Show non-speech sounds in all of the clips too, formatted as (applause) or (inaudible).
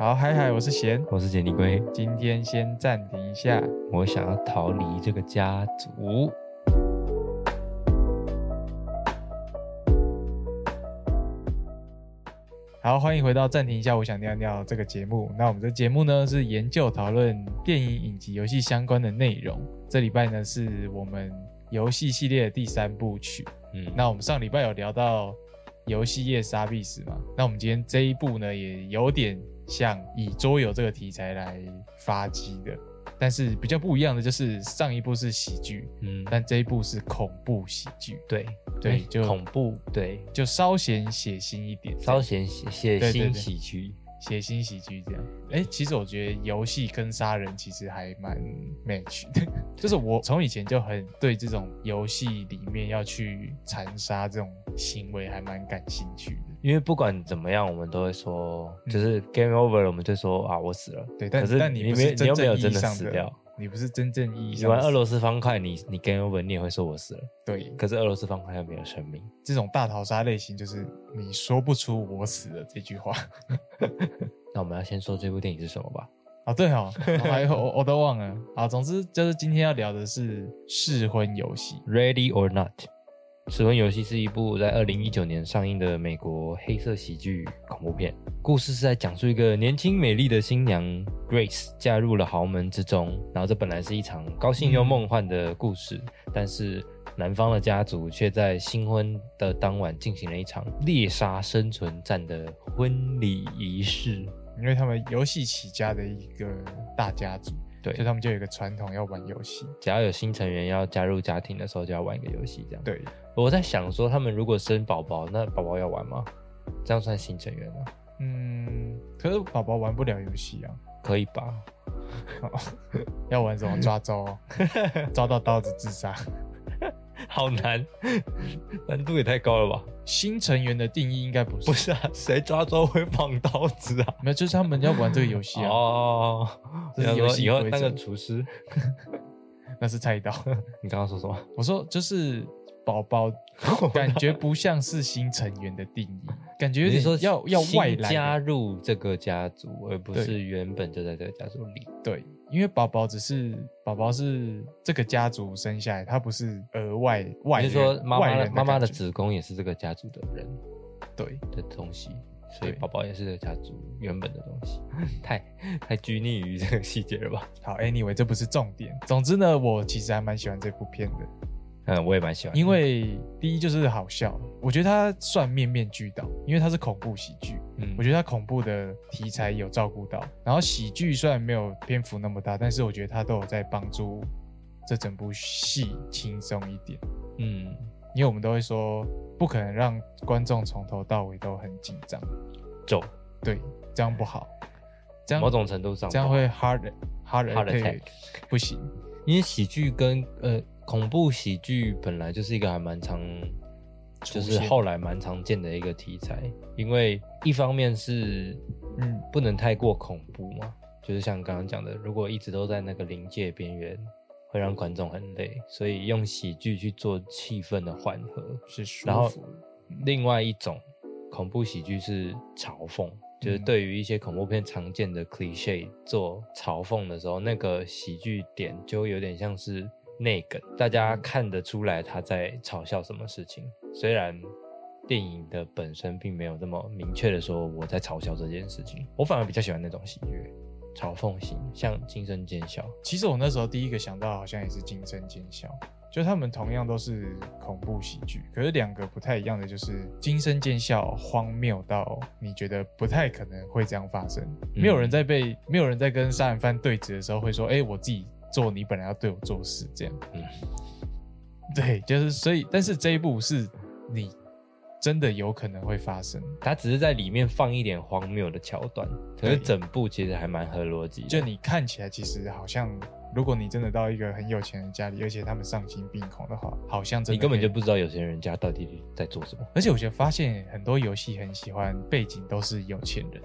好，嗨嗨，我是贤，我是杰尼龟，今天先暂停一下。我想要逃离这个家族。好，欢迎回到暂停一下，我想尿尿这个节目。那我们的节目呢是研究讨论电影、影集、游戏相关的内容。这礼拜呢是我们游戏系列的第三部曲。嗯，那我们上礼拜有聊到游戏业杀必死嘛？那我们今天这一部呢也有点像以桌游这个题材来发迹的，但是比较不一样的就是上一部是喜剧，嗯，但这一部是恐怖喜剧，对对哎就恐怖，对，就稍显血腥一点，稍显血血腥喜剧。血腥喜剧这样。哎，其实我觉得游戏跟杀人其实还蛮 match 的，就是我从以前就很对这种游戏里面要去残杀这种行为还蛮感兴趣的。因为不管怎么样，我们都会说，嗯就是 game over 了，我们就说啊，我死了。对，但可是但你没你又没有真的死掉，你不是真正意义你玩俄罗斯方块，你你 game over，你也会说我死了。对可是俄罗斯方块又没有生命。这种大逃杀类型，就是你说不出我死了这句话。(laughs) 那我们要先说这部电影是什么吧？啊，对哦，我还有我我都忘了。啊，总之就是今天要聊的是试婚游戏。Ready or Not，《失婚游戏》是一部在二零一九年上映的美国黑色喜剧恐怖片。故事是在讲述一个年轻美丽的新娘 Grace 嫁入了豪门之中，然后这本来是一场高兴又梦幻的故事，但是男方的家族却在新婚的当晚进行了一场猎杀生存战的婚礼仪式。因为他们游戏起家的一个大家族，对所以他们就有一个传统要玩游戏。只要有新成员要加入家庭的时候，就要玩一个游戏，这样。对，我在想说，他们如果生宝宝，那宝宝要玩吗？这样算新成员吗？嗯，可是宝宝玩不了游戏啊，可以吧？(laughs) 要玩什么抓周哦，(laughs) 抓到刀子自杀。好难，难度也太高了吧？新成员的定义应该不是，不是啊，谁抓周会放刀子啊？没有，就是他们要玩这个游戏啊，哦，这是游戏以后当个厨师？(laughs) 那是菜刀。(laughs) 你刚刚说什么？我说就是宝宝，(laughs) 感觉不像是新成员的定义，感觉有点你说要要外来。加入这个家族，而不是原本就在这个家族里。对，因为宝宝只是宝宝是这个家族生下来，他不是额外外人。你是说妈外妈的妈妈的子宫也是这个家族的人对的东西，所以对宝宝也是这个家族原本的东西。太太拘泥于这个细节了吧？好，anyway，这不是重点。总之呢，我其实还蛮喜欢这部片的，嗯，我也蛮喜欢，因为第一就是好笑，我觉得它算面面俱到，因为它是恐怖喜剧，嗯我觉得它恐怖的题材有照顾到，然后喜剧虽然没有篇幅那么大，但是我觉得它都有在帮助这整部戏轻松一点，嗯，因为我们都会说不可能让观众从头到尾都很紧张，走对，这样不好，这样某种程度上这样会 hard hard attack 不行，因为喜剧跟呃恐怖喜剧本来就是一个还蛮常，就是后来蛮常见的一个题材。因为一方面是嗯，不能太过恐怖嘛，就是像刚刚讲的，如果一直都在那个临界边缘，会让观众很累，所以用喜剧去做气氛的缓和。是舒然后服。另外一种恐怖喜剧是嘲讽，就是嗯对于一些恐怖片常见的 cliche 做嘲讽的时候，那个喜剧点就有点像是内梗，大家嗯看得出来他在嘲笑什么事情。虽然电影的本身并没有这么明确的说我在嘲笑这件事情，我反而比较喜欢那种喜悦。嘲讽型，像《惊声尖笑》，其实我那时候第一个想到好像也是《惊声尖笑》，就他们同样都是恐怖喜剧，可是两个不太一样的就是《惊声尖笑》荒谬到你觉得不太可能会这样发生，嗯没有人在被没有人在跟杀人犯对峙的时候会说，哎、我自己做你本来要对我做事这样，嗯对，就是所以，但是这一部是你真的有可能会发生，他只是在里面放一点荒谬的桥段，可是整部其实还蛮合逻辑的。就你看起来其实好像。如果你真的到一个很有钱人家里，而且他们丧心病狂的话，好像真的你根本就不知道有钱人家到底在做什么。而且我觉得发现很多游戏很喜欢背景都是有钱人，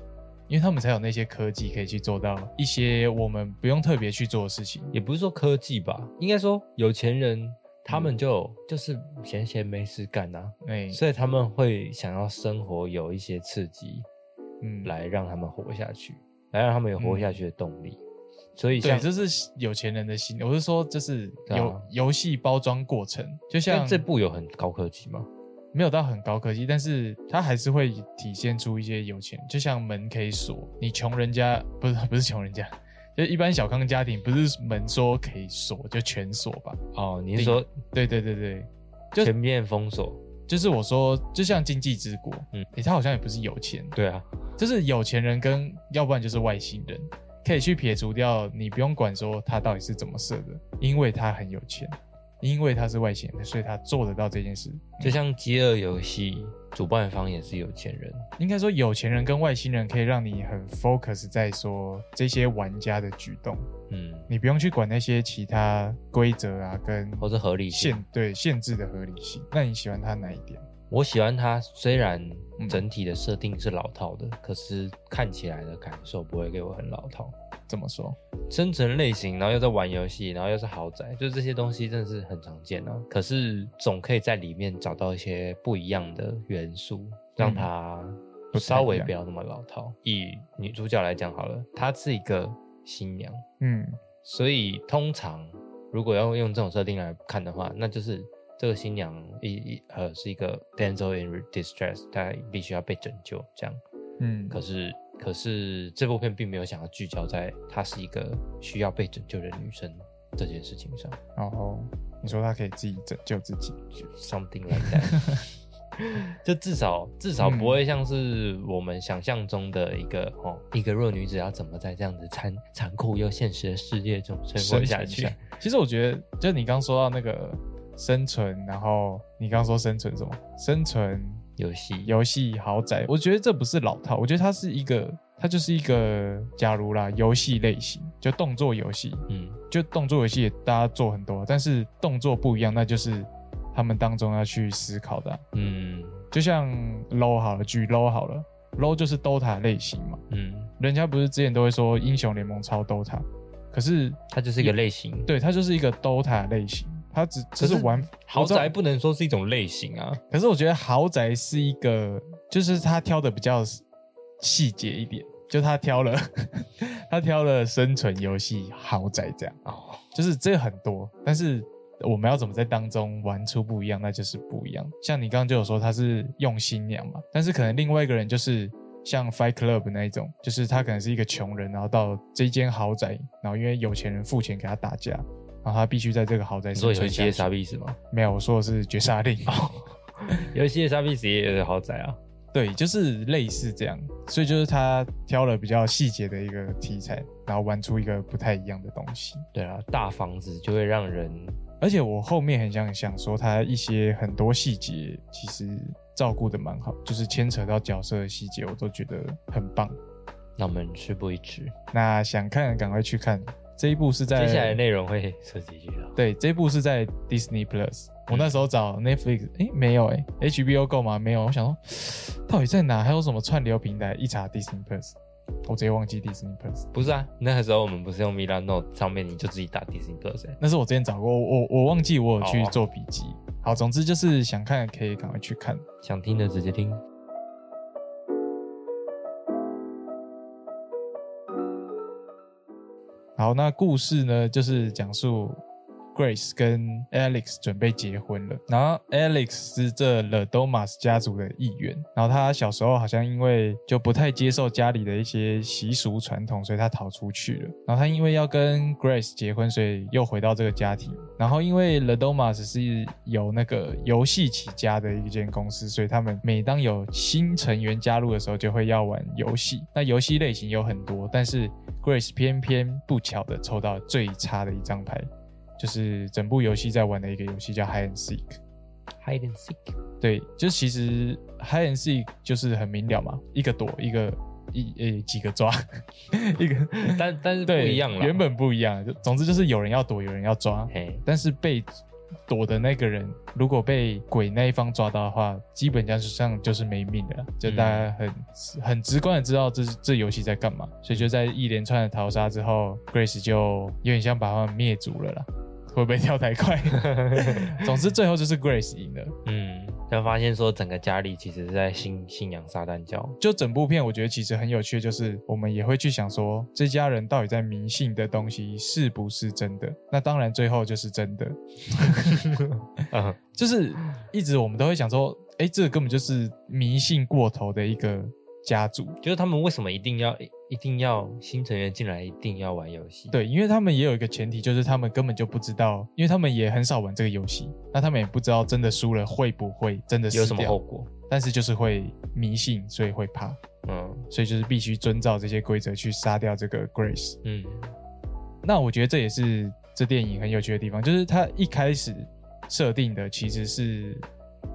因为他们才有那些科技可以去做到一些我们不用特别去做的事情。也不是说科技吧，应该说有钱人他们就、就是闲闲没事干啊，哎、所以他们会想要生活有一些刺激，嗯，来让他们活下去。来让他们有活下去的动力。所以对，像这是有钱人的心。我是说，就是游游戏包装过程，就像这部有很高科技吗？没有到很高科技，但是它还是会体现出一些有钱，就像门可以锁，你穷人家不是不是穷人家，就一般小康家庭不是门说可以锁就全锁吧？哦，你是说对对对对，就全面封锁？就是我说，就像经济之国，嗯他好像也不是有钱，对啊，就是有钱人跟要不然就是外星人，可以去撇除掉，你不用管说他到底是怎么设的，因为他很有钱，因为他是外星人，所以他做得到这件事。就像饥饿游戏主办方也是有钱人，应该说，有钱人跟外星人可以让你很 focus 在说这些玩家的举动，嗯，你不用去管那些其他规则啊跟或是合理性。限对限制的合理性。那你喜欢他哪一点？我喜欢他，虽然嗯整体的设定是老套的，可是看起来的感受不会给我很老套。怎么说？生存类型，然后又在玩游戏，然后又是豪宅，就这些东西真的是很常见啊。可是总可以在里面找到一些不一样的元素，让它稍微不要那么老套。以女主角来讲好了，她是一个新娘，嗯所以通常如果要用这种设定来看的话，那就是这个新娘一一呃是一个 damsel in distress，她必须要被拯救这样。嗯，可是可是这部片并没有想要聚焦在她是一个需要被拯救的女生这件事情上然后你说她可以自己拯救自己，，something like that。(laughs) 就至少至少不会像是我们想象中的一个、哦，一个弱女子要怎么在这样子残残酷又现实的世界中生活下去。其实我觉得，就你刚说到那个生存，然后你刚说生存什么？生存游戏。游戏豪宅，我觉得这不是老套，我觉得它是一个，它就是一个，假如啦，游戏类型，就动作游戏，嗯。就动作游戏也大家做很多，但是动作不一样，那就是他们当中要去思考的啊、嗯。就像 low 好了，举 low 好了，low 就是 DOTA 类型嘛，嗯，人家不是之前都会说英雄联盟超 DOTA，可是它就是一个类型。对它就是一个 DOTA 类型，它只只是玩豪宅不能说是一种类型啊。可是我觉得豪宅是一个，就是他挑的比较细节一点，就他挑了 (laughs) 他挑了生存游戏豪宅这样，哦，就是这个很多，但是我们要怎么在当中玩出不一样，那就是不一样。像你刚刚就有说他是用心娘嘛，但是可能另外一个人就是像 Fight Club 那一种，就是他可能是一个穷人，然后到这间豪宅，然后因为有钱人付钱给他打架，然后他必须在这个豪宅你说游戏的。沙比斯吗？没有，我说的是绝杀令。游戏的沙比斯也有豪宅啊。对，就是类似这样，所以就是他挑了比较细节的一个题材，然后玩出一个不太一样的东西。对啊，大房子就会让人而且我后面很想想说，他一些很多细节其实照顾的蛮好，就是牵扯到角色的细节，我都觉得很棒。那我们事不宜迟，那想看的赶快去看，这一部是在接下来的内容会涉及。对，这一部是在 Disney Plus。我那时候找 Netflix，诶，没有诶 h b o Go 吗？没有。我想说，到底在哪？还有什么串流平台？一查 Disney Plus，我直接忘记 Disney Plus。不是啊，那个时候我们不是用 Milano 上面你就自己打 Disney Plus，、欸、那是我之前找过，我我我忘记我有去做笔记。好，总之就是想看可以赶快去看。想听的直接听。好，那故事呢，就是讲述 Grace 跟 Alex 准备结婚了，然后 Alex 是这 The Domas 家族的一员，然后他小时候好像因为就不太接受家里的一些习俗传统，所以他逃出去了。然后他因为要跟 Grace 结婚，所以又回到这个家庭。然后因为 The Domas 是由那个游戏起家的一间公司，所以他们每当有新成员加入的时候，就会要玩游戏。那游戏类型有很多，但是 Grace 偏偏不巧的抽到最差的一张牌，就是整部游戏在玩的一个游戏叫 Hide and Seek。Hide and seek，对，就其实 Hide and Seek 就是很明了嘛，一个躲，一个一呃几个抓，(laughs) 一个但但是不一样了。原本不一样。就总之就是有人要躲，有人要抓，但是被躲的那个人如果被鬼那一方抓到的话，基本上就是没命的啦，就大家很、很直观的知道这这游戏在干嘛，所以就在一连串的逃杀之后，Grace 就有点像把他们灭族了啦。会不会跳太快？(laughs) 总之最后就是 Grace 赢了。嗯，然后发现说整个家里其实是在信信仰撒旦教。就整部片，我觉得其实很有趣，就是我们也会去想说，这家人到底在迷信的东西是不是真的？那当然，最后就是真的。(laughs) 嗯，就是一直我们都会想说，哎，这个根本就是迷信过头的一个家族。就是他们为什么一定要一定要新成员进来一定要玩游戏？对，因为他们也有一个前提，就是他们根本就不知道，因为他们也很少玩这个游戏，那他们也不知道真的输了会不会真的有什么后果？但是就是会迷信，所以会怕，嗯所以就是必须遵照这些规则去杀掉这个 Grace。嗯那我觉得这也是这电影很有趣的地方，就是他一开始设定的其实是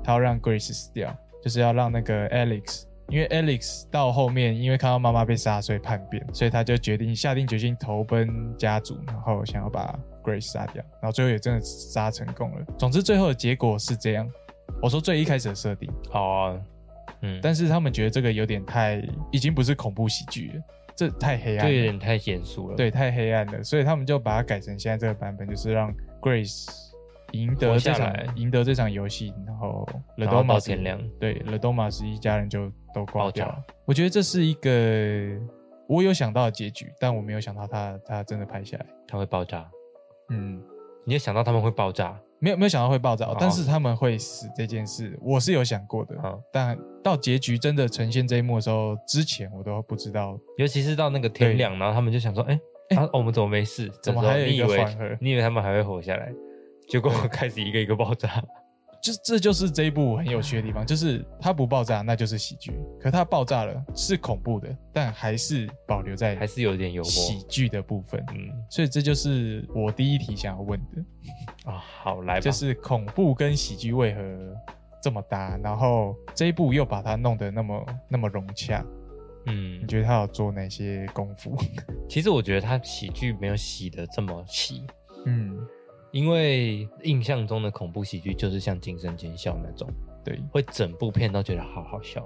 他要让 Grace 死掉，就是要让那个 Alex，因为 Alex 到后面因为看到妈妈被杀，所以叛变，所以他就决定下定决心投奔家族，然后想要把 Grace 杀掉，然后最后也真的杀成功了。总之最后的结果是这样。我说最一开始的设定，哦嗯，但是他们觉得这个有点太，已经不是恐怖喜剧了，这太黑暗了，这，有点太严肃了。对，太黑暗了，所以他们就把它改成现在这个版本，就是让 Grace 赢得这场赢得这场游戏，然后到 Domas 天亮对 The Domas 一家人就都挂爆炸掉了。我觉得这是一个我有想到的结局，但我没有想到他他真的拍下来。他会爆炸。嗯，你有想到他们会爆炸？没有没有想到会爆炸，哦但是他们会死这件事，我是有想过的。嗯但到结局真的呈现这一幕的时候，之前我都不知道。尤其是到那个天亮，然后他们就想说：“哎、啊，我们怎么没事？怎么还有一个缓和你以为他们还会活下来？结果开始一个一个爆炸。(laughs) 就这就是这一部很有趣的地方，就是它不爆炸那就是喜剧，可它爆炸了是恐怖的，但还是保留在还是有点幽默。喜剧的部分。嗯所以这就是我第一题想要问的，(laughs) 啊，好来吧，(laughs) 就是恐怖跟喜剧为何这么搭？然后这一部又把它弄得那么那么融洽，嗯你，觉得他有做哪些功夫？其实我觉得他喜剧没有洗的这么细，嗯，因为印象中的恐怖喜剧就是像《惊声尖笑》那种，对，会整部片都觉得好好笑。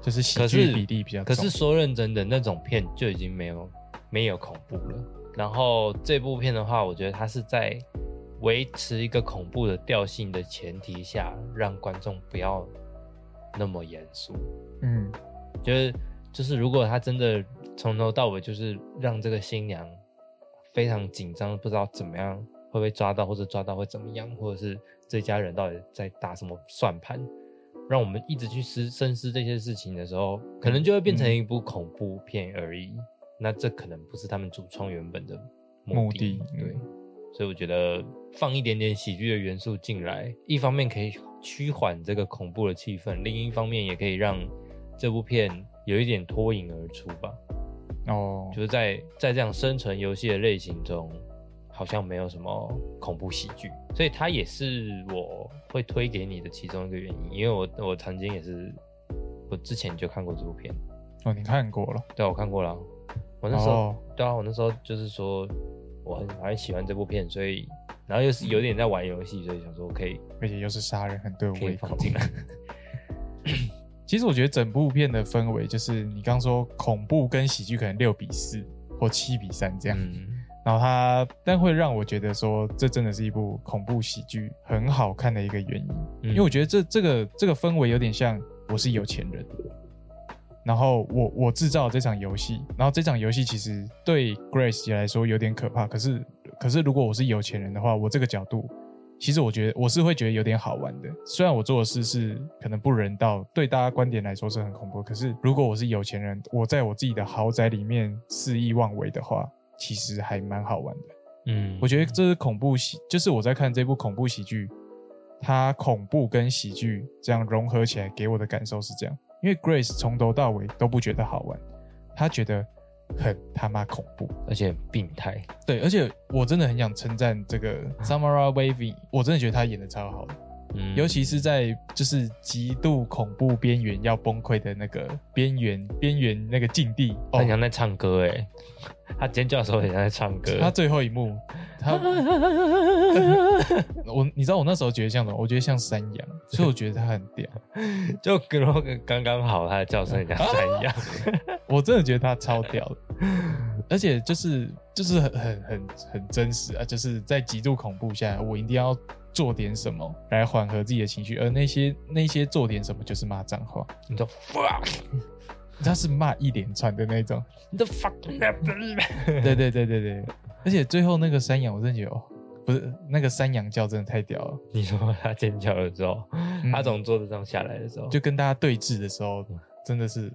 就是喜剧比例比较可重。是说认真的那种片就已经没有没有恐怖了。然后这部片的话，我觉得它是在维持一个恐怖的调性的前提下，让观众不要那么严肃。嗯就是就是，如果他真的从头到尾就是让这个新娘非常紧张，不知道怎么样会被抓到，或者抓到会怎么样，或者是这家人到底在打什么算盘，让我们一直去思深思这些事情的时候，可能就会变成一部恐怖片而已。那这可能不是他们主创原本的目目的对嗯，所以我觉得放一点点喜剧的元素进来，一方面可以趋缓这个恐怖的气氛，另一方面也可以让这部片有一点脱颖而出吧。哦，就是在在这样生存游戏的类型中，好像没有什么恐怖喜剧，所以它也是我会推给你的其中一个原因。因为我我曾经也是，我之前就看过这部片，哦，你看过了，对啊，我看过了。我那时候、哦对啊，我那时候就是说我很很喜欢这部片，所以然后又是有点在玩游戏，所以想说可以而且又是杀人，很对我可以胃口放。进来。(laughs) 其实我觉得整部片的氛围就是你刚说恐怖跟喜剧可能六比四或七比三这样，嗯然后它但会让我觉得说这真的是一部恐怖喜剧很好看的一个原因，嗯因为我觉得这这个这个氛围有点像我是有钱人，然后我我制造这场游戏，然后这场游戏其实对 Grace 来说有点可怕，可是可是如果我是有钱人的话，我这个角度。其实我觉得我是会觉得有点好玩的，虽然我做的事是可能不人道，对大家观点来说是很恐怖。可是如果我是有钱人，我在我自己的豪宅里面肆意妄为的话，其实还蛮好玩的。嗯我觉得这是恐怖喜，就是我在看这部恐怖喜剧，它恐怖跟喜剧这样融合起来给我的感受是这样。因为 Grace 从头到尾都不觉得好玩，他觉得很他妈恐怖。而且病态。对，而且我真的很想称赞这个 Samara Weaving，我真的觉得他演的超好的。嗯尤其是在就是极度恐怖边缘要崩溃的那个边缘边缘那个境地，哦他很，像在唱歌哎，他尖叫的时候很像在唱歌。他最后一幕，他 (laughs) 我你知道我那时候觉得像什么？我觉得像山羊，所以我觉得他很屌。(laughs) 就跟我刚刚好，他的叫声很像山一样。(laughs) 我真的觉得他超屌的，而且就是就是很很很很真实啊！就是在极度恐怖下，我一定要做点什么来缓和自己的情绪，而那些那些做点什么就是骂脏话，你说 fuck，他是骂一连串的那种。你的 fuck，对对？对对对，而且最后那个山羊，我真的觉得哦，不是那个山羊叫真的太屌了，你说他尖叫的时候，嗯。他从桌子上下来的时候，就跟大家对峙的时候，真的是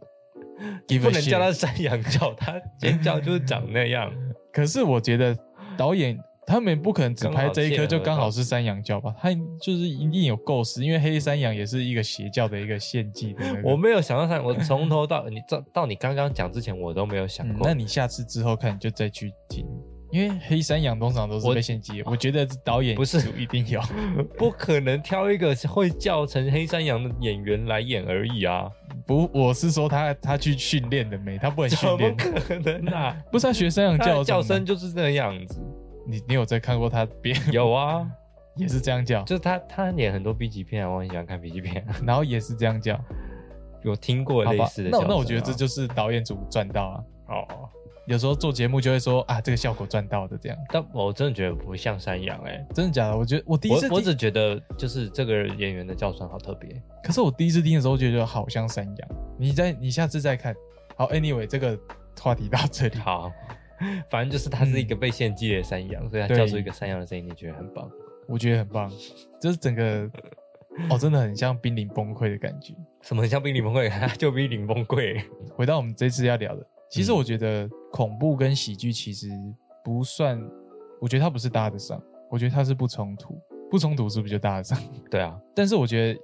give 不 a 能叫他山羊叫，他尖叫就是长那样。(laughs) 可是我觉得导演他们不可能只拍这一颗就刚好是山羊教吧？他就是一定有构思，因为黑山羊也是一个邪教的一个献祭的那个。我没有想到山，我从头到你到到你刚刚讲之前，我都没有想过。嗯那你下次之后看就再去听，因为黑山羊通常都是被献祭的。我觉得导演不是组一定有，(laughs) 不可能挑一个会叫成黑山羊的演员来演而已啊！不，我是说他他去训练的没，他不能怎么训练。可能啊？不是他学山羊叫叫声就是那样子。你你有在看过他别 (laughs) 有啊，也是这样叫，就是他他演很多 B 级片啊，我很喜欢看 B 级片啊，(laughs) 然后也是这样叫，有听过类似？的那。那我觉得这就是导演组赚到啊。哦，有时候做节目就会说啊，这个效果赚到的这样，但我真的觉得不像山羊哎、真的假的？我觉得我第一次我只觉得就是这个演员的叫声好特别。可是我第一次听的时候觉得好像山羊。你在你下次再看。好，anyway，这个话题到这里。好，反正就是他是一个被献祭的山羊，所以他叫出一个山羊的声音，你觉得很棒。我觉得很棒，就是整个哦，真的很像濒临崩溃的感觉。什么很像濒临崩溃？(laughs) 就濒临崩溃。回到我们这次要聊的，其实嗯我觉得恐怖跟喜剧其实不算，我觉得它不是搭得上，我觉得它是不冲突，不冲突是不是就搭得上？对啊，但是我觉得，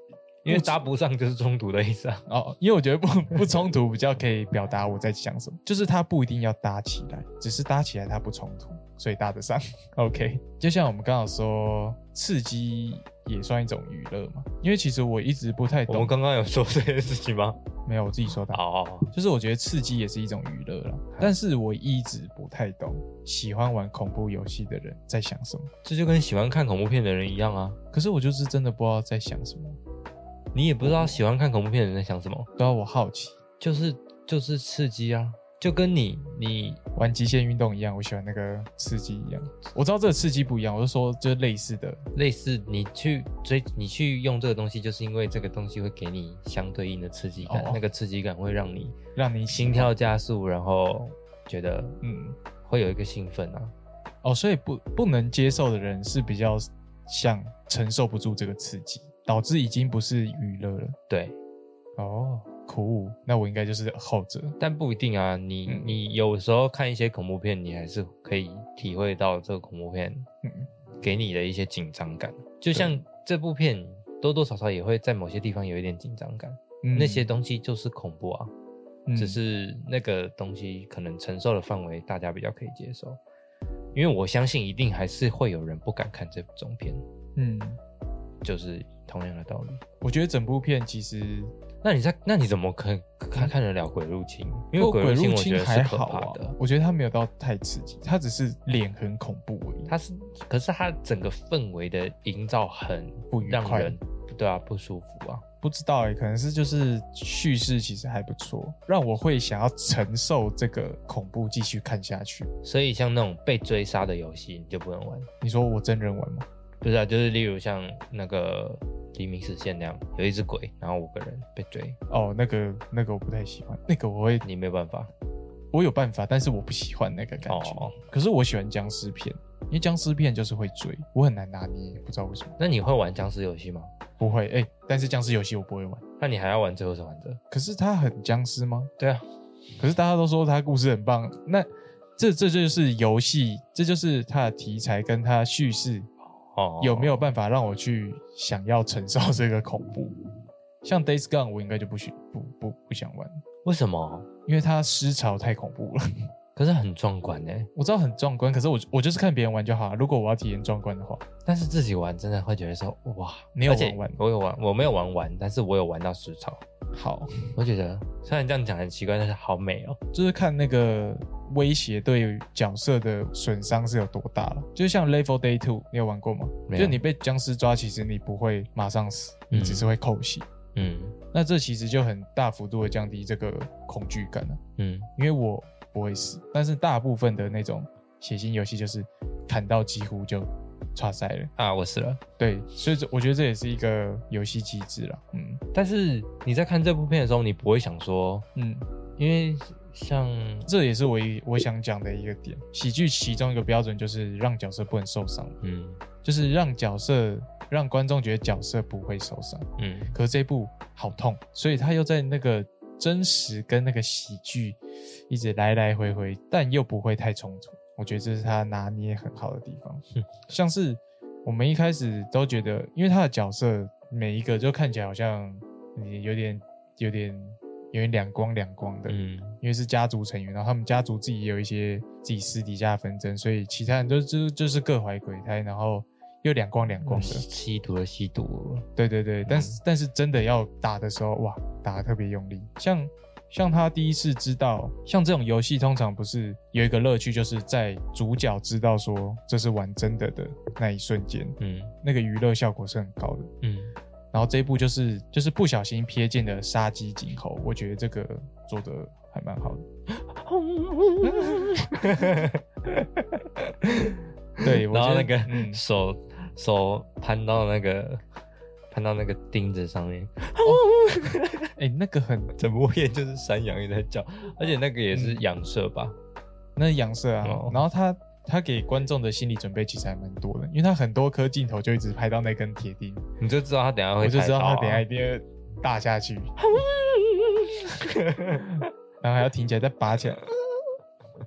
因为搭不上就是冲突的意思啊。(laughs) 哦，因为我觉得不 (laughs) 不冲突比较可以表达我在想什么，就是它不一定要搭起来，只是搭起来它不冲突，所以搭得上。(laughs) OK，就像我们刚好说，刺激也算一种娱乐嘛，因为其实我一直不太懂，我们刚刚有说这件事情吗？没有我自己说的，哦，就是我觉得刺激也是一种娱乐啦，但是我一直不太懂喜欢玩恐怖游戏的人在想什么，这就跟喜欢看恐怖片的人一样啊。可是我就是真的不知道在想什么，你也不知道喜欢看恐怖片的人在想什么，都要我好奇。就是就是刺激啊，就跟你你玩极限运动一样，我喜欢那个刺激一样。我知道这个刺激不一样，我就说就是类似的，类似你去追你去用这个东西，就是因为这个东西会给你相对应的刺激感，哦那个刺激感会让你让你心跳加速，然后觉得嗯会有一个兴奋啊。哦，所以不不能接受的人是比较像承受不住这个刺激，导致已经不是娱乐了。对，哦，酷，那我应该就是后者。但不一定啊。你、嗯你有时候看一些恐怖片，你还是可以体会到这个恐怖片嗯给你的一些紧张感。就像这部片多多少少也会在某些地方有一点紧张感，嗯那些东西就是恐怖啊。嗯只是那个东西可能承受的范围大家比较可以接受，因为我相信一定还是会有人不敢看这种片，嗯，就是同样的道理。我觉得整部片其实那你在那你怎么可看看得了鬼入侵？因为鬼入侵我觉得是可好啊怕的，，我觉得它没有到太刺激，它只是脸很恐怖而已。它是可是它整个氛围的营造很不愉快让人对啊不舒服啊。不知道哎、可能是就是叙事其实还不错，让我会想要承受这个恐怖继续看下去。所以像那种被追杀的游戏你就不能玩，你说我真人玩吗？不是啊，就是例如像那个黎明实现那样，有一只鬼，然后五个人被追，哦，那个那个我不太喜欢，那个我会你没有办法。我有办法，但是我不喜欢那个感觉。哦可是我喜欢僵尸片，因为僵尸片就是会追，我很难拿捏，不知道为什么。那你会玩僵尸游戏吗？不会哎、但是僵尸游戏我不会玩。那你还要玩最后生还者？可是它很僵尸吗？对啊，可是大家都说它故事很棒，那这这就是游戏，这就是它的题材跟它叙事哦，有没有办法让我去想要承受这个恐怖？(laughs) 像 Days Gone 我应该就不许不不不想玩，为什么？因为它尸潮太恐怖了。可是很壮观呢。我知道很壮观，可是我我就是看别人玩就好了。如果我要体验壮观的话，但是自己玩真的会觉得说哇，你有玩完我有玩，我没有玩完，但是我有玩到尸潮。好，我觉得虽然这样讲很奇怪，但是好美哦。就是看那个威胁对角色的损伤是有多大了。就像 Level Day Two，你有玩过吗？就是你被僵尸抓，其实你不会马上死，你嗯只是会扣血。嗯那这其实就很大幅度的降低这个恐惧感了、嗯，因为我不会死，但是大部分的那种血腥游戏就是砍到几乎就差赛了。啊，我死了。对，所以这我觉得这也是一个游戏机制了。嗯但是你在看这部片的时候，你不会想说，嗯，因为像这也是我一我想讲的一个点。喜剧其中一个标准就是让角色不能受伤，嗯就是让角色让观众觉得角色不会受伤。嗯可是这一部好痛，所以他又在那个真实跟那个喜剧一直来来回回，但又不会太冲突。我觉得这是他拿捏很好的地方。嗯像是我们一开始都觉得，因为他的角色每一个就看起来好像你有点有点有点两光两光的，嗯因为是家族成员，然后他们家族自己也有一些自己私底下的纷争，所以其他人都就就是各怀鬼胎，然后又两光两光的。吸毒的吸毒，对对对，但是、但是真的要打的时候，哇，打的特别用力。像像他第一次知道，像这种游戏通常不是有一个乐趣，就是在主角知道说这是玩真的的那一瞬间，嗯那个娱乐效果是很高的。嗯然后这一部就是就是不小心瞥见的杀鸡儆猴，我觉得这个做的还蛮好的。(laughs) (laughs) 对，我然后那个嗯手手攀到那个攀到那个钉子上面，(laughs) 哎、那个很整部片就是山羊也在叫，而且那个也是嗯。仰射吧？那是阳色啊，哦。然后他他给观众的心理准备其实还蛮多的，因为他很多颗镜头就一直拍到那根铁钉，你就知道他等一下会、我就知道他啊。等一下一定会大下去，(laughs) 然后还要停起来再拔起来。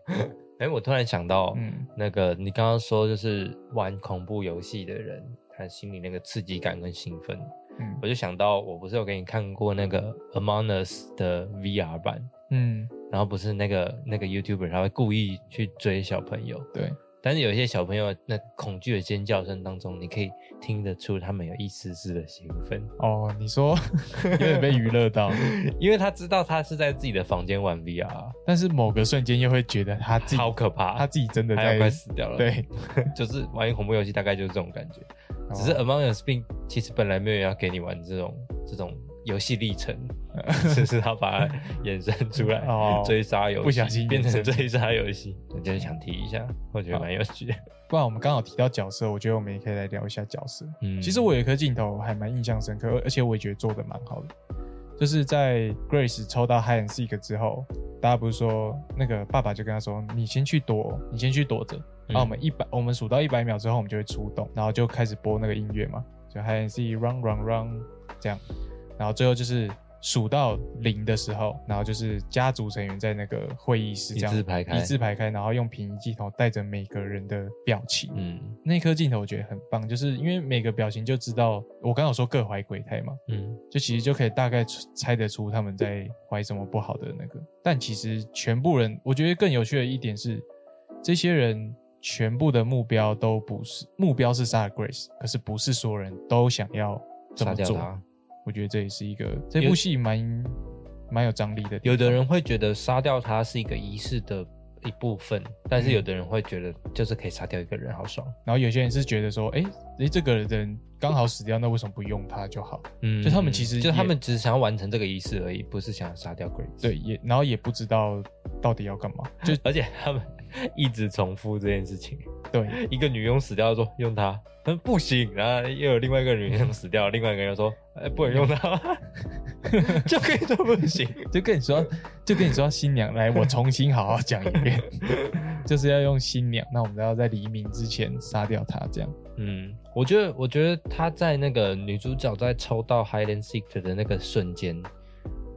(laughs) 哎、我突然想到，嗯。那个你刚刚说就是玩恐怖游戏的人，他心里那个刺激感跟兴奋，嗯我就想到我不是有给你看过那个 Among Us 的 VR 版，嗯，然后不是那个那个 YouTuber 他会故意去追小朋友，对，但是有一些小朋友那恐惧的尖叫声当中，你可以听得出他们有一丝丝的兴奋，哦，你说 (laughs) 有点被娱乐到，因为他知道他是在自己的房间玩 VR，但是某个瞬间又会觉得他自己好可怕，他自己真的他要快死掉了。，对，(laughs) 就是玩恐怖游戏大概就是这种感觉。只是哦 Among Us 并其实本来没有要给你玩这种这种游戏历程，(laughs) 只是他把它衍生出来，哦追杀游戏，不小心变成追杀游戏，我就是想提一下，我觉得蛮有趣的。不然我们刚好提到角色，我觉得我们也可以来聊一下角色。嗯，其实我有一颗镜头还蛮印象深刻，而且我也觉得做的蛮好的，就是在 Grace 抽到 Hide and Seek 之后，大家不是说那个爸爸就跟他说：“你先去躲，你先去躲着。”然后我们一百，我们数到一百秒之后，我们就会出动，然后就开始播那个音乐嘛，就 Hide and Seek run run run 这样，然后最后就是数到零的时候，然后就是家族成员在那个会议室这样一字排开一字排开，然后用平移镜头带着每个人的表情，嗯那颗镜头我觉得很棒，就是因为每个表情就知道，我刚刚有说各怀鬼胎嘛，嗯就其实就可以大概猜得出他们在怀什么不好的那个。但其实全部人，我觉得更有趣的一点是，这些人全部的目标都不是目标是杀了 Grace，可是不是所有人都想要这么做。我觉得这也是一个这部戏蛮蛮有张力的。有的人会觉得杀掉他是一个仪式的一部分，但是嗯有的人会觉得就是可以杀掉一个人，好爽。然后有些人是觉得说，哎、哎，这个人刚好死掉，那为什么不用他就好？嗯就他们其实就他也们只是想要完成这个仪式而已，不是想要杀掉 Grace。对，也然后也不知道到底要干嘛，就 (laughs) 而且他们一直重复这件事情。对，一个女佣死掉说用它，嗯不行，然后又有另外一个女佣死掉，另外一个人又说，哎、不能用它，(laughs) 就可以说不行。就跟你说，就跟你说，新娘来，我重新好好讲一遍，(laughs) 就是要用新娘，那我们都要在黎明之前杀掉她，这样。嗯，我觉得，我觉得她在那个女主角在抽到 Hide and Seek 的那个瞬间，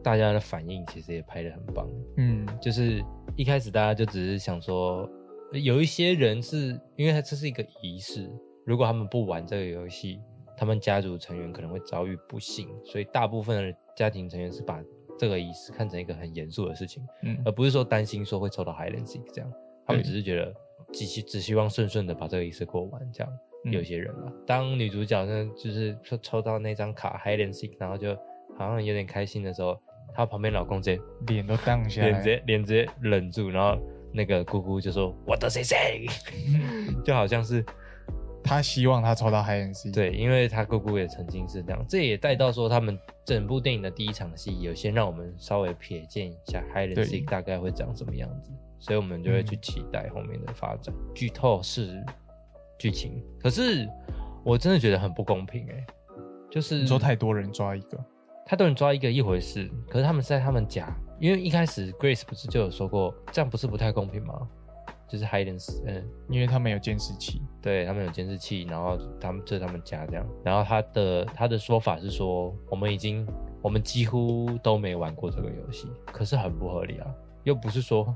大家的反应其实也拍的很棒。嗯，就是一开始大家就只是想说，有一些人是因为这是一个仪式，如果他们不玩这个游戏，他们家族成员可能会遭遇不幸，所以大部分的家庭成员是把这个仪式看成一个很严肃的事情，嗯。而不是说担心说会抽到 Hide and Seek 这样，他们只是觉得只希只希望顺顺的把这个仪式过完这样。嗯。有些人啊，当女主角呢就是抽抽到那张卡 Hide and Seek，然后就好像有点开心的时候，她旁边老公直接脸都荡下来，脸直接脸直接忍住，然后那个姑姑就说 “What does he say？” 就好像是他希望他抽到 High N C，，对，因为他姑姑也曾经是这样，这也带到说他们整部电影的第一场戏，有先让我们稍微瞥见一下对 Seek 大概会长什么样子，所以我们就会去期待后面的发展。剧透是剧情。可是我真的觉得很不公平哎、就是你说太多人抓一个，太多人抓一个一回事，可是他们是在他们家，因为一开始 Grace 不是就有说过，这样不是不太公平吗？就是 hide and s 嗯，因为他们有监视器。对他们有监视器，然后他们这是他们家这样，然后他的他的说法是说，我们已经我们几乎都没玩过这个游戏，可是很不合理啊，又不是说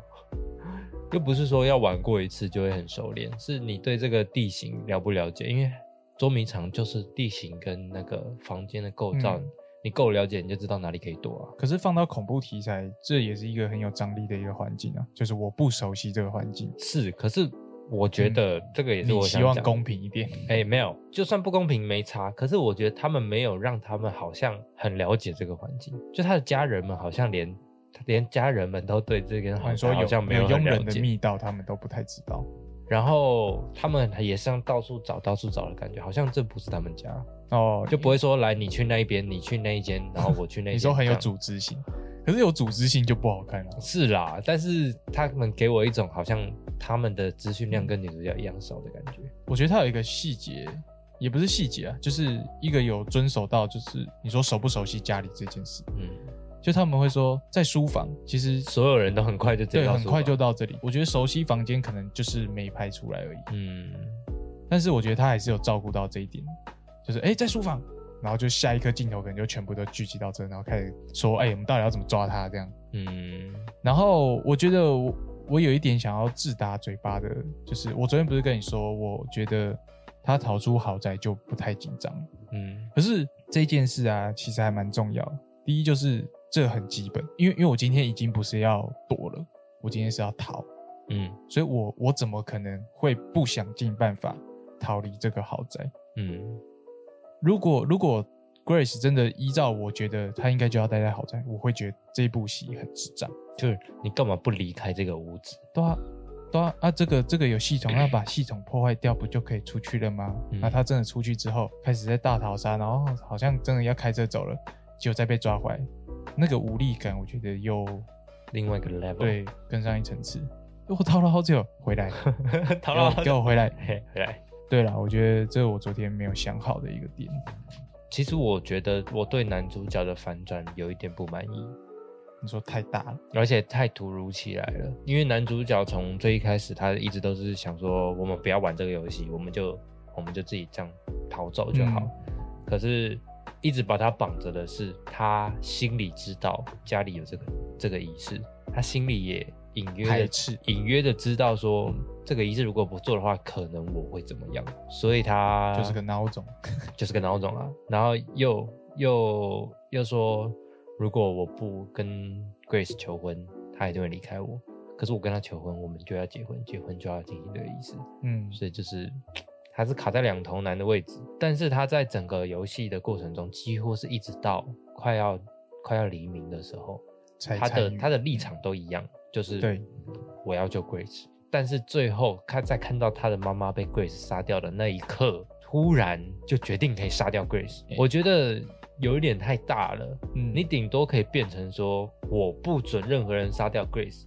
又不是说要玩过一次就会很熟练，是你对这个地形了不了解？因为捉迷藏就是地形跟那个房间的构造，嗯你够了解，你就知道哪里可以躲啊。可是放到恐怖题材，这也是一个很有张力的一个环境啊，就是我不熟悉这个环境，是，可是我觉得这个也是我希望公平一点。哎、没有，就算不公平没差，可是我觉得他们没有让他们好像很了解这个环境，就他的家人们好像连连家人们都对这个好像没有佣人的密道，他们都不太知道。然后他们也是像到处找到处找的感觉，好像这不是他们家，哦，就不会说来你去那一边，你去那一间，然后我去那一间，(laughs) 你说很有组织性，可是有组织性就不好看了。是啦，但是他们给我一种好像他们的资讯量跟女主角一样少的感觉。我觉得他有一个细节，也不是细节啊，就是一个有遵守到，就是你说熟不熟悉家里这件事，嗯，就他们会说在书房，其实所有人都很快就知对很快就到这里。我觉得熟悉房间可能就是没拍出来而已，嗯，但是我觉得他还是有照顾到这一点，就是哎、诶在书房，然后就下一颗镜头可能就全部都聚集到这，然后开始说哎、我们到底要怎么抓他这样。嗯然后我觉得我我有一点想要自打嘴巴的，就是我昨天不是跟你说，我觉得他逃出豪宅就不太紧张，嗯可是这件事啊，其实还蛮重要。第一就是这很基本，因为因为我今天已经不是要躲了，我今天是要逃，嗯所以我我怎么可能会不想尽办法逃离这个豪宅？嗯如果如果 Grace 真的依照我觉得他应该就要待在豪宅，我会觉得这部戏很智障。就是你干嘛不离开这个屋子？对啊，对啊，啊，这个这个有系统，那把系统破坏掉，不就可以出去了吗？嗯那他真的出去之后，开始在大逃杀，然后好像真的要开车走了，结果再被抓回来，那个无力感，我觉得又另外一个 level，，对更上一层次。我逃了好久，回来，(laughs) 逃了，给我回来。嘿 (laughs) 回来。对了，我觉得这是我昨天没有想好的一个点。其实我觉得我对男主角的反转有一点不满意，你说太大了，而且太突如其来了。因为男主角从最一开始，他一直都是想说，我们不要玩这个游戏，我们就我们就自己这样逃走就好。可是，一直把他绑着的是，他心里知道家里有这个这个仪式，他心里也隐约的隐约的知道说，这个仪式如果不做的话，可能我会怎么样，所以他就是个孬种。(laughs) 就是个孬种啊。然后又又又说，如果我不跟 Grace 求婚，他一定会离开我。可是我跟他求婚，我们就要结婚，结婚就要进行这个仪式，嗯，所以就是他是卡在两头难的位置。但是他在整个游戏的过程中，几乎是一直到快要快要黎明的时候，他的他的立场都一样，就是对我要救 Grace。但是最后他在看到他的妈妈被 Grace 杀掉的那一刻，突然就决定可以杀掉 Grace。哎我觉得有一点太大了。嗯你顶多可以变成说我不准任何人杀掉 Grace，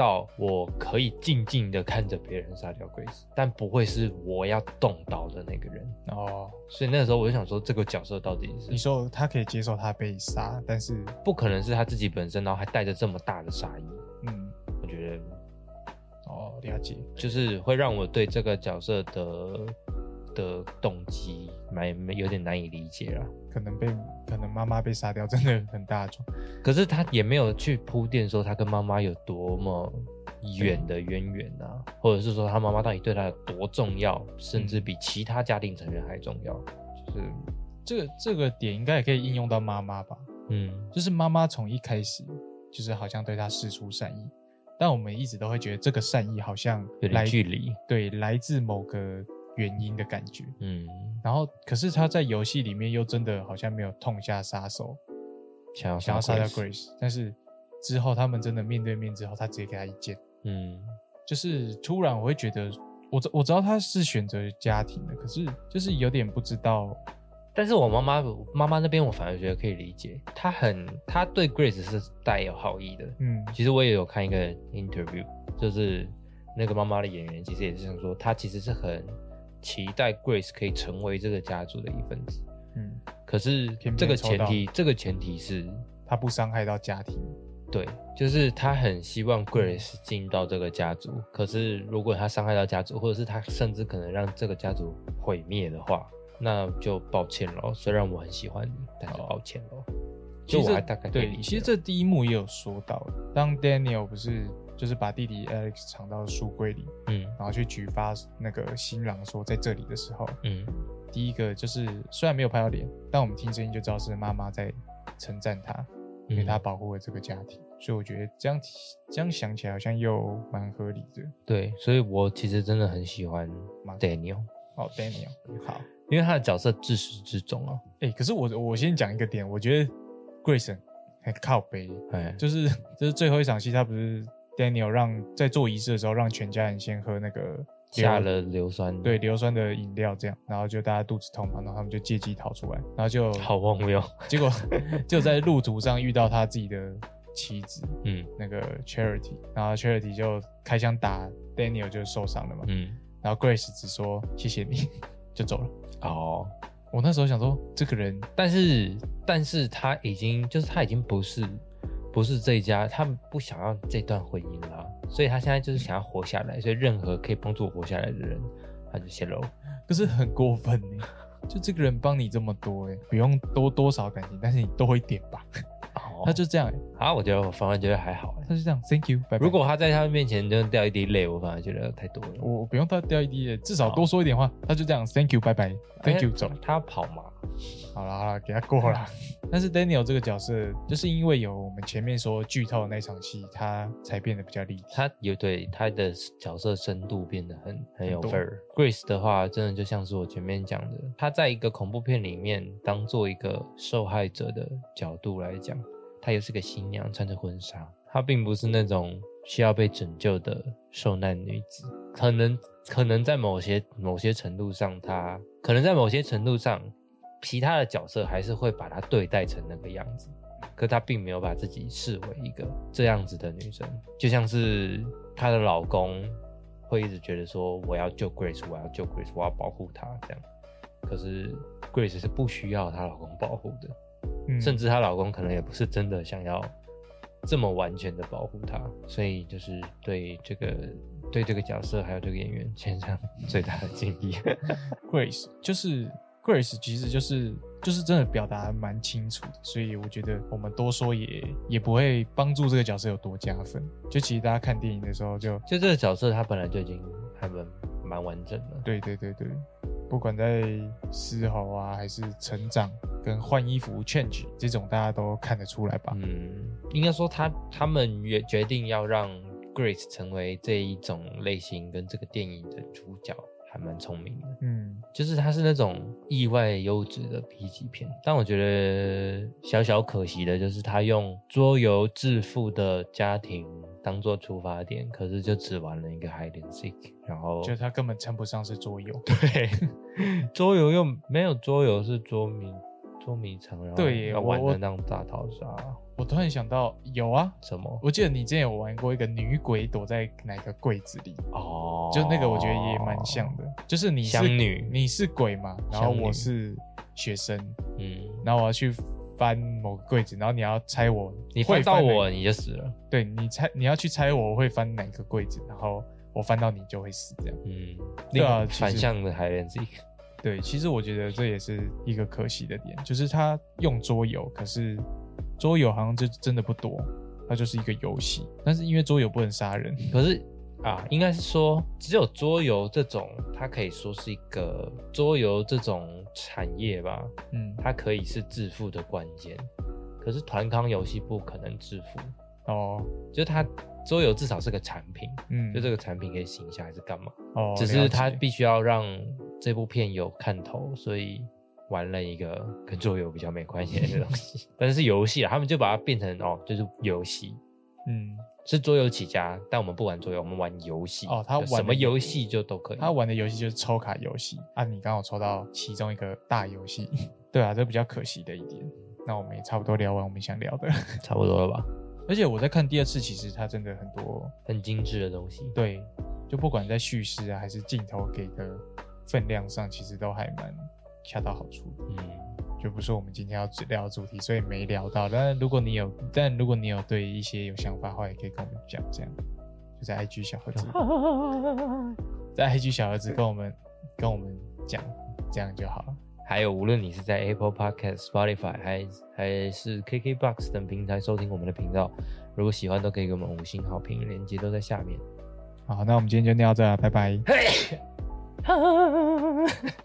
到我可以静静的看着别人杀掉 Grace，但不会是我要动刀的那个人。哦，所以那个时候我就想说，这个角色到底是你说他可以接受他被杀，但是不可能是他自己本身，然后还带着这么大的杀意。嗯，我觉得哦，了解。就是会让我对这个角色的的动机蛮有点难以理解了。可能被可能妈妈被杀掉，真的很大众。可是他也没有去铺垫说他跟妈妈有多么远的渊源啊，或者是说他妈妈到底对他有多重要，甚至比其他家庭成员还重要。就是这个这个点应该也可以应用到妈妈吧？嗯就是妈妈从一开始就是好像对他施出善意，但我们一直都会觉得这个善意好像有点距离。对来自某个原因的感觉。嗯，然后可是他在游戏里面又真的好像没有痛下杀手，想要想要杀掉 Grace 但是之后他们真的面对面之后，他直接给他一剑，嗯。就是突然我会觉得，我知我知道他是选择家庭的，可是就是有点不知道，但是我妈妈妈妈那边，我反而觉得可以理解，她很她对 Grace 是带有好意的。嗯。其实我也有看一个 interview，就是那个妈妈的演员，其实也是想说，她其实是很期待 Grace 可以成为这个家族的一份子。嗯，可是这个前提，这个前提是他不伤害到家庭。对，就是他很希望 Grace 进到这个家族，可是如果他伤害到家族，或者是他甚至可能让这个家族毁灭的话，那就抱歉喽。虽然我很喜欢你，但是抱歉喽。其实我还大概对理，解其实这第一幕也有说到，当 Daniel 不是就是把弟弟 Alex 藏到书柜里，嗯。然后去举发那个新郎说在这里的时候，嗯。第一个就是虽然没有拍到脸，但我们听声音就知道是妈妈在称赞他，因为嗯。他保护了这个家庭，所以我觉得这样这样想起来好像又蛮合理的。对，所以我其实真的很喜欢妈 Daniel，哦，Daniel 好，因为他的角色自始至终啊，哎、可是我我先讲一个点，我觉得 Grayson 很靠背，哎，就是就是最后一场戏，他不是 Daniel 让在做仪式的时候，让全家人先喝那个加了硫酸，对，硫酸的饮料，这样，然后就大家肚子痛嘛，然后他们就借机逃出来，然后就好荒谬，结果 (laughs) 就在路途上遇到他自己的妻子嗯那个 Charity，然后 Charity 就开枪打 Daniel 就受伤了嘛，嗯，然后 Grace 只说谢谢你 (laughs) 就走了。哦，我那时候想说，这个人但是但是他已经就是他已经不是不是这一家，他们不想要这段婚姻了，所以他现在就是想要活下来，所以任何可以帮助我活下来的人，他就泄露。可是很过分呢，就这个人帮你这么多哎，不用多多少感情，但是你多一点吧。哦他就这样欸，啊，我觉得我反而觉得还好欸。他就这样，Thank you，拜拜。如果他在他面前就掉一滴泪，我反而觉得太多了。我不用他掉一滴泪，至少多说一点话，他就这样，Thank you，拜拜，Thank you，哎走。他跑嘛？好了好了，给他过了。(laughs) 但是 Daniel 这个角色，就是因为有我们前面说剧透的那场戏，他才变得比较立体。他有对他的角色深度变得很很有很多份儿。Grace 的话，真的就像是我前面讲的，他在一个恐怖片里面当做一个受害者的角度来讲，她又是个新娘，穿着婚纱，她并不是那种需要被拯救的受难女子。可能可能在某些某些程度上，她可能在某些程度上，其他的角色还是会把她对待成那个样子。可她并没有把自己视为一个这样子的女生，就像是她的老公会一直觉得说我要救 Grace，我要救 Grace，我要保护她这样。可是 Grace 是不需要她老公保护的，嗯甚至她老公可能也不是真的想要这么完全的保护她，所以就是对这个对这个角色还有这个演员献上最大的敬意。(laughs) Grace 就是 Grace，其实就是就是真的表达蛮清楚的，所以我觉得我们多说也也不会帮助这个角色有多加分。就其实大家看电影的时候就，就这个角色他本来就已经还蛮蛮完整的，对对对对，不管在嘶吼啊，还是成长跟换衣服 change 这种，大家都看得出来吧？嗯，应该说他他们也决定要让 Grace 成为这一种类型跟这个电影的主角，还蛮聪明的。嗯，就是他是那种意外优质的 B 级片，但我觉得小小可惜的就是他用桌游致富的家庭当做出发点，可是就只玩了一个 hide and seek，然后就它根本称不上是桌游。对 (laughs) 桌游又没有桌游是捉迷捉迷藏，然后对耶要玩的那种大逃杀。我突然想到，有啊，什么？我记得你之前有玩过一个女鬼躲在哪个柜子里，哦，就那个我觉得也蛮像的，就是你是女你是鬼嘛，然后我是学生，嗯，然后我要去翻某个柜子，然后你要猜我你会到我你就死了，对你猜你要去猜我会翻哪个柜子，然后我翻到你就会死这样。嗯，对啊反向的 hide and seek，对，其实我觉得这也是一个可惜的点，就是他用桌游，可是桌游好像就真的不多，它就是一个游戏，但是因为桌游不能杀人，可是啊，应该是说，只有桌游这种，它可以说是一个桌游这种产业吧，嗯，它可以是致富的关键。可是团康游戏不可能致富，哦，就是它桌游至少是个产品，嗯，就这个产品可以行销还是干嘛？哦，只是它必须要让这部片有看头，所以玩了一个跟桌游比较没关系的东西，(laughs) 但是是游戏啊，他们就把它变成哦，就是游戏。嗯，是桌游起家，但我们不玩桌游，我们玩游戏。哦他玩什么游戏就都可以。他玩的游戏就是抽卡游戏啊，你刚好抽到其中一个大游戏，(laughs) 对啊，这比较可惜的一点。那我们也差不多聊完我们想聊的，(laughs) 差不多了吧？而且我在看第二次，其实它真的很多很精致的东西。对，就不管在叙事啊，还是镜头给的分量上，其实都还蛮恰到好处。嗯，就不是我们今天要聊的主题，所以没聊到。但如果你有，但如果你有对一些有想法的话，也可以跟我们讲，这样就在 IG 小盒子，在 IG 小盒子跟我们跟我们讲，这样就好了。还有，无论你是在 Apple Podcast、Spotify 还还是 KKBox 等平台收听我们的频道，如果喜欢，都可以给我们五星好评，链接都在下面。好，那我们今天就聊到这了，拜拜。嘿。(laughs)